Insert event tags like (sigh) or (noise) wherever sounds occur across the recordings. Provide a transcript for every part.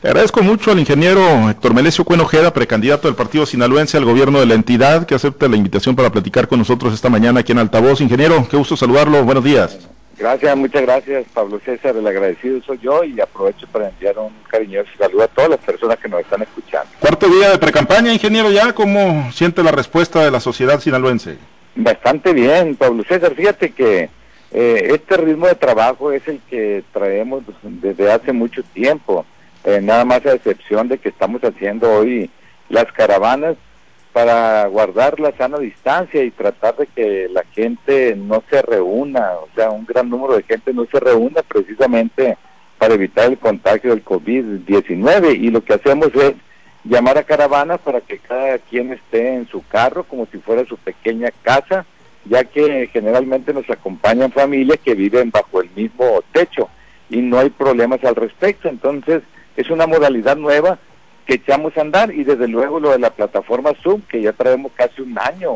Te agradezco mucho al ingeniero Héctor Melesio Cuenojeda, precandidato del partido sinaloense al gobierno de la entidad, que acepta la invitación para platicar con nosotros esta mañana aquí en Altavoz. Ingeniero, qué gusto saludarlo. Buenos días. Gracias, muchas gracias, Pablo César. El agradecido soy yo y aprovecho para enviar un cariñoso saludo a todas las personas que nos están escuchando. Cuarto día de precampaña, ingeniero, ya, ¿cómo siente la respuesta de la sociedad sinaloense? Bastante bien, Pablo César. Fíjate que eh, este ritmo de trabajo es el que traemos desde hace mucho tiempo eh, nada más a excepción de que estamos haciendo hoy las caravanas para guardar la sana distancia y tratar de que la gente no se reúna, o sea, un gran número de gente no se reúna precisamente para evitar el contagio del COVID-19 y lo que hacemos es llamar a caravanas para que cada quien esté en su carro como si fuera su pequeña casa, ya que generalmente nos acompañan familias que viven bajo el mismo techo y no hay problemas al respecto. Entonces, es una modalidad nueva que echamos a andar y desde luego lo de la plataforma Zoom, que ya traemos casi un año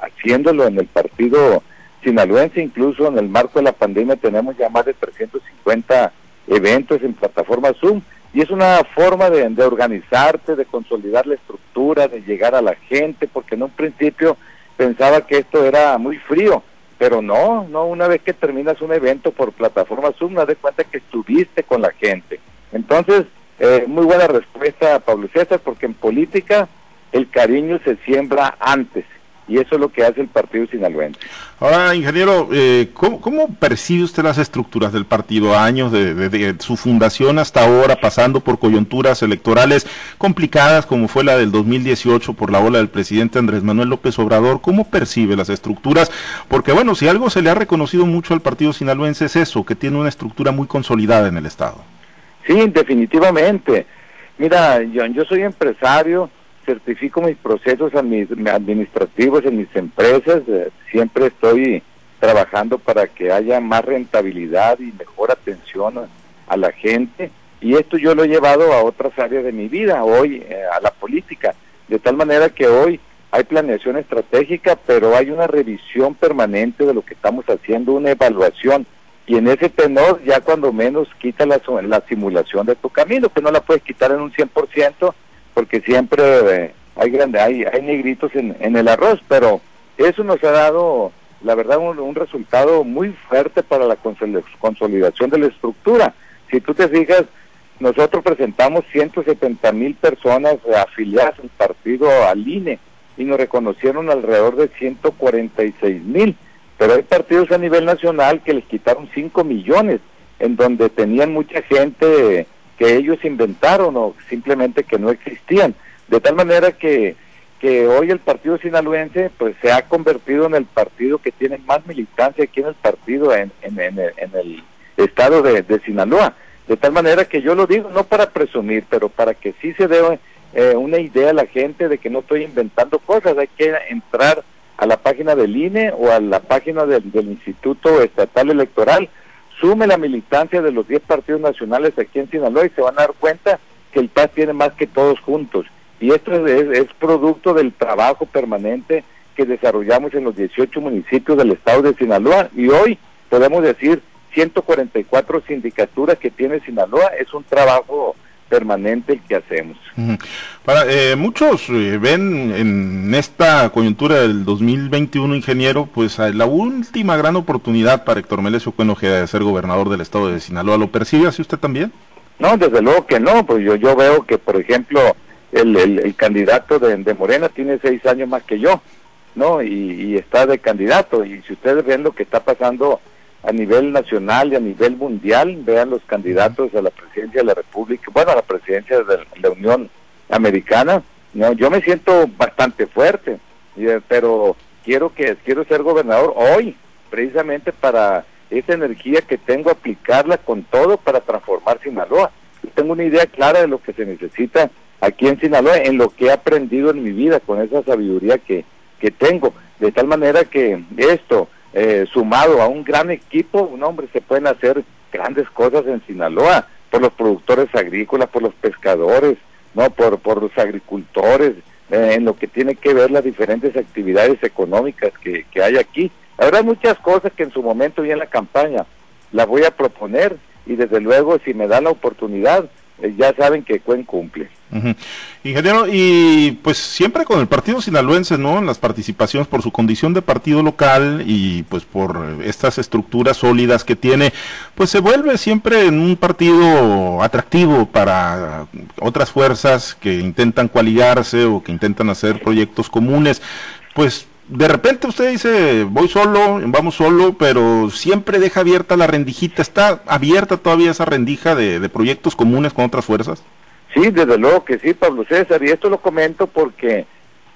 haciéndolo en el partido sinaloense, incluso en el marco de la pandemia tenemos ya más de 350 eventos en plataforma Zoom y es una forma de, de organizarte, de consolidar la estructura, de llegar a la gente, porque en un principio pensaba que esto era muy frío, pero no, no, una vez que terminas un evento por plataforma Zoom, no das cuenta que estuviste con la gente. Entonces, eh, muy buena respuesta, Pablo César, porque en política el cariño se siembra antes. Y eso es lo que hace el partido sinaloense. Ahora, ingeniero, eh, ¿cómo, percibe usted las estructuras del partido años de, su fundación hasta ahora, pasando por coyunturas electorales complicadas como fue la del 2018 por la ola del presidente Andrés Manuel López Obrador? ¿Cómo percibe las estructuras? Porque bueno, si algo se le ha reconocido mucho al partido sinaloense es eso, que tiene una estructura muy consolidada en el Estado. Sí, definitivamente. Mira, yo, yo soy empresario, certifico mis procesos administrativos en mis empresas, eh, siempre estoy trabajando para que haya más rentabilidad y mejor atención a, la gente y esto yo lo he llevado a otras áreas de mi vida, hoy eh, a la política, de tal manera que hoy hay planeación estratégica, pero hay una revisión permanente de lo que estamos haciendo, una evaluación y en ese tenor ya cuando menos quita la, la simulación de tu camino, que no la puedes quitar en un 100% porque siempre eh, hay, grande, hay, hay negritos en, en, el arroz, pero eso nos ha dado, la verdad, un, resultado muy fuerte para la consolidación de la estructura. Si tú te fijas, nosotros presentamos 170 mil personas afiliadas al partido al INE y nos reconocieron alrededor de 146 mil pero hay partidos a nivel nacional que les quitaron 5 millones, en donde tenían mucha gente que ellos inventaron o simplemente que no existían. De tal manera que, que hoy el partido sinaloense pues se ha convertido en el partido que tiene más militancia aquí en el partido, en, en, el, estado de, Sinaloa. De tal manera que yo lo digo no para presumir, pero para que sí se dé eh, una idea a la gente de que no estoy inventando cosas, hay que entrar a la página del INE o a la página del, Instituto Estatal Electoral, sume la militancia de los 10 partidos nacionales aquí en Sinaloa y se van a dar cuenta que el PAS tiene más que todos juntos. Y esto es, producto del trabajo permanente que desarrollamos en los 18 municipios del estado de Sinaloa y hoy podemos decir 144 sindicaturas que tiene Sinaloa. Es un trabajo permanente que hacemos. Para, eh, muchos eh, ven en esta coyuntura del 2021, ingeniero, pues la última gran oportunidad para Héctor Melesio Cuenojeda de ser gobernador del estado de Sinaloa. ¿Lo percibe así usted también? No, desde luego que no, pues yo, yo veo que, por ejemplo, el, el, candidato de, de, Morena tiene seis años más que yo, ¿no? Y, y está de candidato, y si ustedes ven lo que está pasando a nivel nacional y a nivel mundial, vean los candidatos a la presidencia de la República, bueno, a la presidencia de la Unión Americana, no, yo me siento bastante fuerte, eh, pero quiero que quiero ser gobernador hoy, precisamente para esa energía que tengo aplicarla con todo para transformar Sinaloa. Tengo una idea clara de lo que se necesita aquí en Sinaloa, en lo que he aprendido en mi vida con esa sabiduría que, que tengo, de tal manera que esto eh, sumado a un gran equipo, un hombre, se pueden hacer grandes cosas en Sinaloa, por los productores agrícolas, por los pescadores, no por, por los agricultores, eh, en lo que tiene que ver las diferentes actividades económicas que, que hay aquí. Habrá muchas cosas que en su momento y en la campaña las voy a proponer y desde luego si me dan la oportunidad ya saben que Cuen cumple. Ingeniero, y pues siempre con el partido sinaloense, ¿no? En las participaciones por su condición de partido local y pues por estas estructuras sólidas que tiene, pues se vuelve siempre en un partido atractivo para otras fuerzas que intentan coaligarse o que intentan hacer proyectos comunes. Pues de repente usted dice, voy solo, vamos solo, pero siempre deja abierta la rendijita. ¿Está abierta todavía esa rendija de, proyectos comunes con otras fuerzas? Sí, desde luego que sí, Pablo César, y esto lo comento porque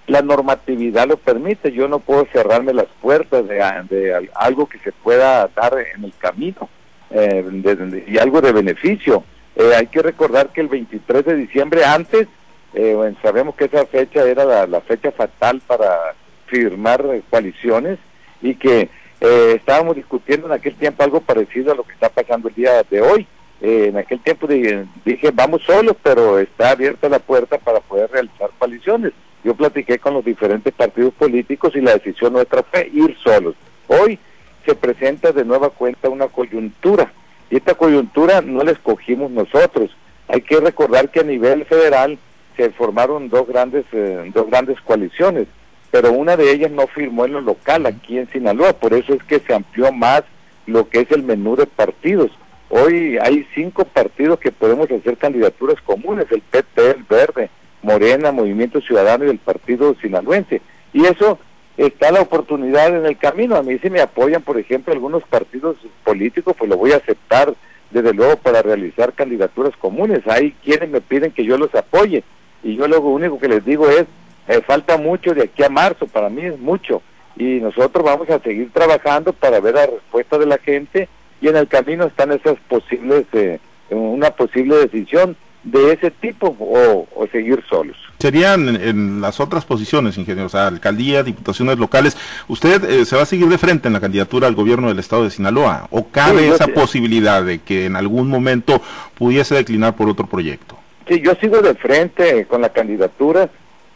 la normatividad lo permite. Yo no puedo cerrarme las puertas de, algo que se pueda dar en el camino eh, y algo de beneficio. Eh, hay que recordar que el 23 de diciembre antes, eh, sabemos que esa fecha era la fecha fatal para firmar coaliciones y que eh, estábamos discutiendo en aquel tiempo algo parecido a lo que está pasando el día de hoy. Eh, en aquel tiempo dije, vamos solos, pero está abierta la puerta para poder realizar coaliciones. Yo platiqué con los diferentes partidos políticos y la decisión nuestra fue ir solos. Hoy se presenta de nueva cuenta una coyuntura y esta coyuntura no la escogimos nosotros. Hay que recordar que a nivel federal se formaron dos grandes, eh, dos grandes coaliciones pero una de ellas no firmó en lo local aquí en Sinaloa, por eso es que se amplió más lo que es el menú de partidos. Hoy hay cinco partidos que podemos hacer candidaturas comunes, el PT, el Verde, Morena, Movimiento Ciudadano y el Partido Sinaloense. Y eso está la oportunidad en el camino. A mí si me apoyan, por ejemplo, algunos partidos políticos, pues lo voy a aceptar desde luego para realizar candidaturas comunes. Hay quienes me piden que yo los apoye y yo lo único que les digo es eh, falta mucho de aquí a marzo, para mí es mucho. Y nosotros vamos a seguir trabajando para ver la respuesta de la gente y en el camino están esas posibles, eh, una posible decisión de ese tipo o, seguir solos. Serían en, las otras posiciones, ingeniero, o sea, alcaldía, diputaciones locales. ¿Usted eh, se va a seguir de frente en la candidatura al gobierno del estado de Sinaloa? ¿O cabe esa posibilidad de que en algún momento pudiese declinar por otro proyecto? Sí, yo sigo de frente con la candidatura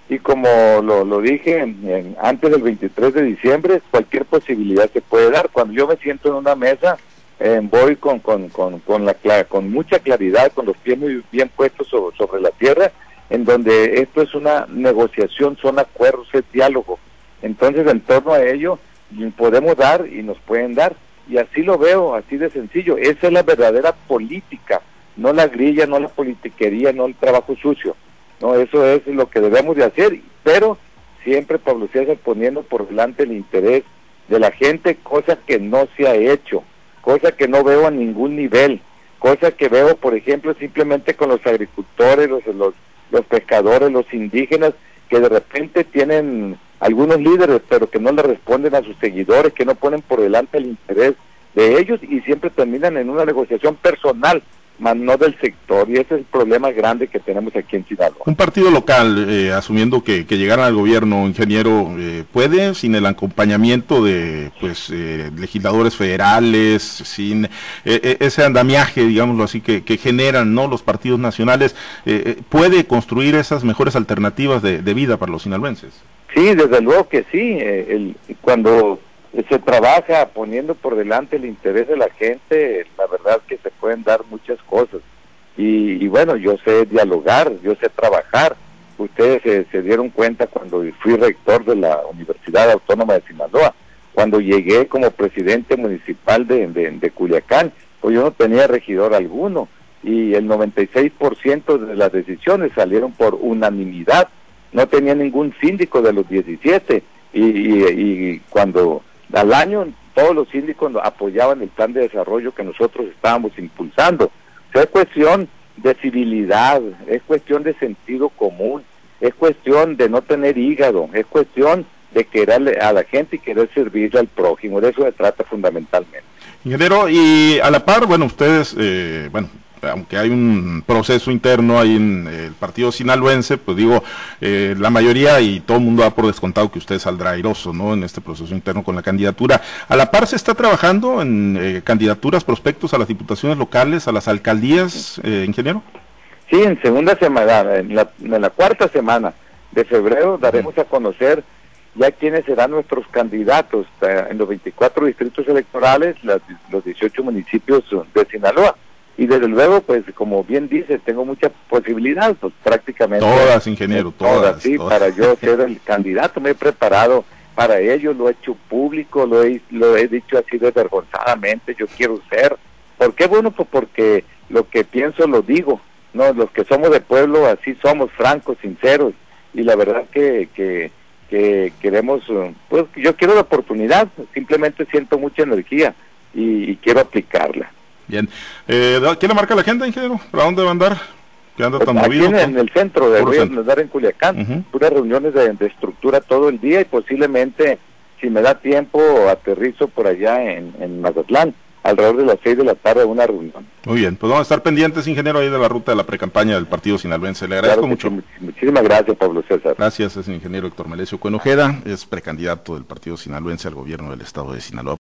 y como lo, dije antes del 23 de diciembre, cualquier posibilidad se puede dar. Cuando yo me siento en una mesa, eh, voy con, con, con, con, la, con mucha claridad, con los pies muy bien puestos sobre, sobre la tierra, en donde esto es una negociación, son acuerdos, es diálogo. Entonces, en torno a ello, podemos dar y nos pueden dar. Y así lo veo, así de sencillo. Esa es la verdadera política, no la grilla, no la politiquería, no el trabajo sucio. No, eso es lo que debemos de hacer, pero siempre Pablo César poniendo por delante el interés de la gente, cosa que no se ha hecho, cosa que no veo a ningún nivel, cosa que veo, por ejemplo, simplemente con los agricultores, los, los, los pescadores, los indígenas, que de repente tienen algunos líderes, pero que no le responden a sus seguidores, que no ponen por delante el interés de ellos y siempre terminan en una negociación personal más no del sector, y ese es el problema grande que tenemos aquí en Sinaloa. Un partido local, eh, asumiendo que, que llegaran al gobierno, ingeniero, eh, ¿puede, sin el acompañamiento de pues eh, legisladores federales, sin ese andamiaje, digámoslo así, que, que, generan no los partidos nacionales, puede construir esas mejores alternativas de, de, vida para los sinaloenses? Sí, desde luego que sí. el, cuando se trabaja poniendo por delante el interés de la gente, la verdad que se pueden dar muchas cosas. Y, bueno, yo sé dialogar, yo sé trabajar. Ustedes se, dieron cuenta cuando fui rector de la Universidad Autónoma de Sinaloa, cuando llegué como presidente municipal de, de, Culiacán, pues yo no tenía regidor alguno y el 96% de las decisiones salieron por unanimidad. No tenía ningún síndico de los 17 y, y cuando al año todos los síndicos apoyaban el plan de desarrollo que nosotros estábamos impulsando. es cuestión de civilidad, es cuestión de sentido común, es cuestión de no tener hígado, es cuestión de querer a la gente y querer servirle al prójimo. De eso se trata fundamentalmente. Ingeniero, y a la par, bueno, ustedes, eh, bueno, aunque hay un proceso interno ahí en el partido sinaloense, pues digo, eh, la mayoría y todo el mundo da por descontado que usted saldrá airoso, ¿no? En este proceso interno con la candidatura. A la par se está trabajando en eh, candidaturas, prospectos a las diputaciones locales, a las alcaldías, eh, ingeniero. Sí, en segunda semana, en la, cuarta semana de febrero daremos a conocer ya quiénes serán nuestros candidatos en los 24 distritos electorales, los 18 municipios de Sinaloa y desde luego, pues como bien dice, tengo mucha posibilidad, pues prácticamente. Todas, ingeniero, todas. sí, para yo (laughs) ser el candidato, me he preparado para ello, lo he hecho público, lo he, lo he dicho así desvergonzadamente, yo quiero ser. ¿Por qué? Bueno, pues porque lo que pienso lo digo, ¿no? Los que somos de pueblo así somos, francos, sinceros, y la verdad que, que, que queremos, pues yo quiero la oportunidad, simplemente siento mucha energía y quiero aplicarla. Bien. Eh, ¿Quién le marca la agenda, ingeniero? ¿Para dónde va a andar? ¿Qué anda tan Aquí En, el centro, de, a andar en Culiacán. Puras reuniones de, estructura todo el día y posiblemente, si me da tiempo, aterrizo por allá en, en Mazatlán alrededor de las seis de la tarde una reunión. Muy bien, pues vamos a estar pendientes, ingeniero, ahí de la ruta de la precampaña del partido sinaloense. Le agradezco mucho. muchísimas gracias, Pablo César. Gracias, es el ingeniero Héctor Melesio Cuenojeda, es precandidato del partido sinaloense al gobierno del estado de Sinaloa.